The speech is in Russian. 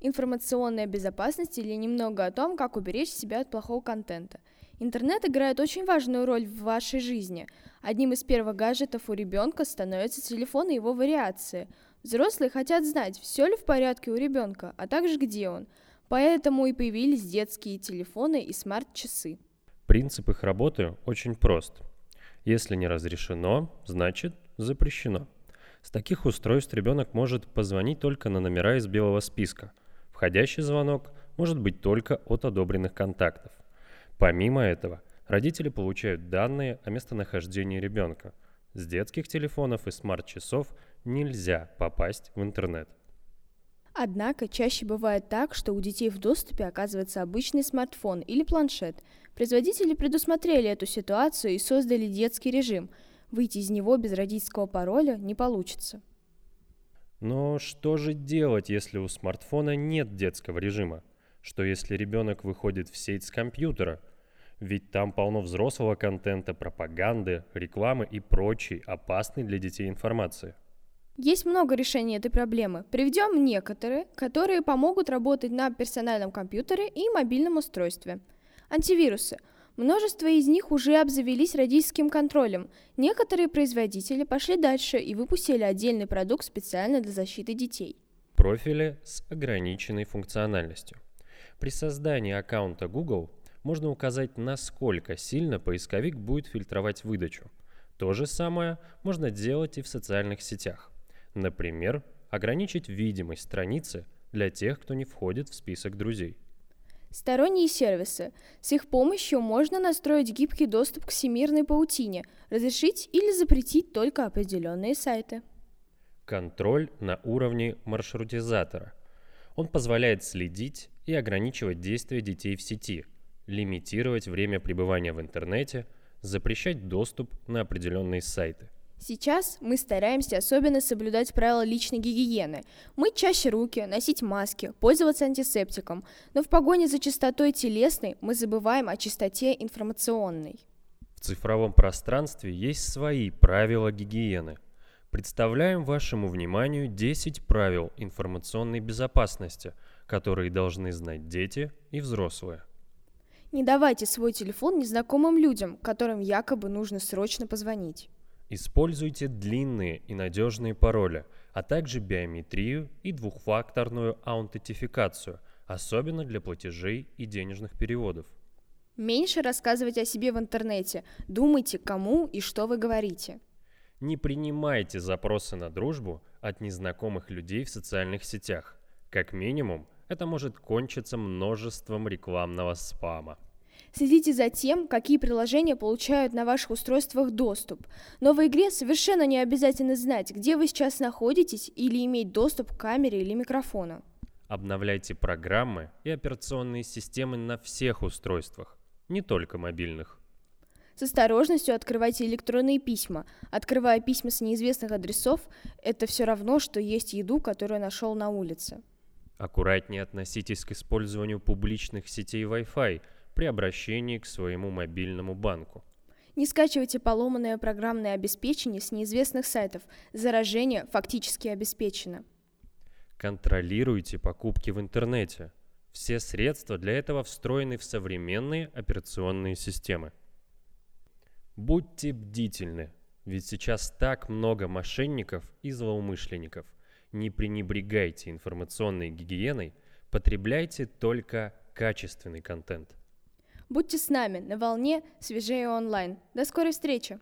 информационная безопасность или немного о том, как уберечь себя от плохого контента. Интернет играет очень важную роль в вашей жизни. Одним из первых гаджетов у ребенка становится телефон и его вариации. Взрослые хотят знать, все ли в порядке у ребенка, а также где он. Поэтому и появились детские телефоны и смарт-часы. Принцип их работы очень прост. Если не разрешено, значит запрещено. С таких устройств ребенок может позвонить только на номера из белого списка. Входящий звонок может быть только от одобренных контактов. Помимо этого, родители получают данные о местонахождении ребенка. С детских телефонов и смарт-часов нельзя попасть в интернет. Однако чаще бывает так, что у детей в доступе оказывается обычный смартфон или планшет. Производители предусмотрели эту ситуацию и создали детский режим. Выйти из него без родительского пароля не получится. Но что же делать, если у смартфона нет детского режима? Что если ребенок выходит в сеть с компьютера? Ведь там полно взрослого контента, пропаганды, рекламы и прочей опасной для детей информации. Есть много решений этой проблемы. Приведем некоторые, которые помогут работать на персональном компьютере и мобильном устройстве. Антивирусы. Множество из них уже обзавелись родительским контролем. Некоторые производители пошли дальше и выпустили отдельный продукт специально для защиты детей. Профили с ограниченной функциональностью. При создании аккаунта Google можно указать, насколько сильно поисковик будет фильтровать выдачу. То же самое можно делать и в социальных сетях. Например, ограничить видимость страницы для тех, кто не входит в список друзей. Сторонние сервисы. С их помощью можно настроить гибкий доступ к всемирной паутине, разрешить или запретить только определенные сайты. Контроль на уровне маршрутизатора. Он позволяет следить и ограничивать действия детей в сети, лимитировать время пребывания в интернете, запрещать доступ на определенные сайты. Сейчас мы стараемся особенно соблюдать правила личной гигиены. Мыть чаще руки, носить маски, пользоваться антисептиком. Но в погоне за чистотой телесной мы забываем о чистоте информационной. В цифровом пространстве есть свои правила гигиены. Представляем вашему вниманию 10 правил информационной безопасности, которые должны знать дети и взрослые. Не давайте свой телефон незнакомым людям, которым якобы нужно срочно позвонить. Используйте длинные и надежные пароли, а также биометрию и двухфакторную аутентификацию, особенно для платежей и денежных переводов. Меньше рассказывайте о себе в интернете. Думайте, кому и что вы говорите. Не принимайте запросы на дружбу от незнакомых людей в социальных сетях. Как минимум, это может кончиться множеством рекламного спама. Следите за тем, какие приложения получают на ваших устройствах доступ. Но в игре совершенно не обязательно знать, где вы сейчас находитесь или иметь доступ к камере или микрофону. Обновляйте программы и операционные системы на всех устройствах, не только мобильных. С осторожностью открывайте электронные письма. Открывая письма с неизвестных адресов, это все равно, что есть еду, которую нашел на улице. Аккуратнее относитесь к использованию публичных сетей Wi-Fi – при обращении к своему мобильному банку. Не скачивайте поломанное программное обеспечение с неизвестных сайтов. Заражение фактически обеспечено. Контролируйте покупки в интернете. Все средства для этого встроены в современные операционные системы. Будьте бдительны, ведь сейчас так много мошенников и злоумышленников. Не пренебрегайте информационной гигиеной, потребляйте только качественный контент. Будьте с нами на волне свежее онлайн. До скорой встречи!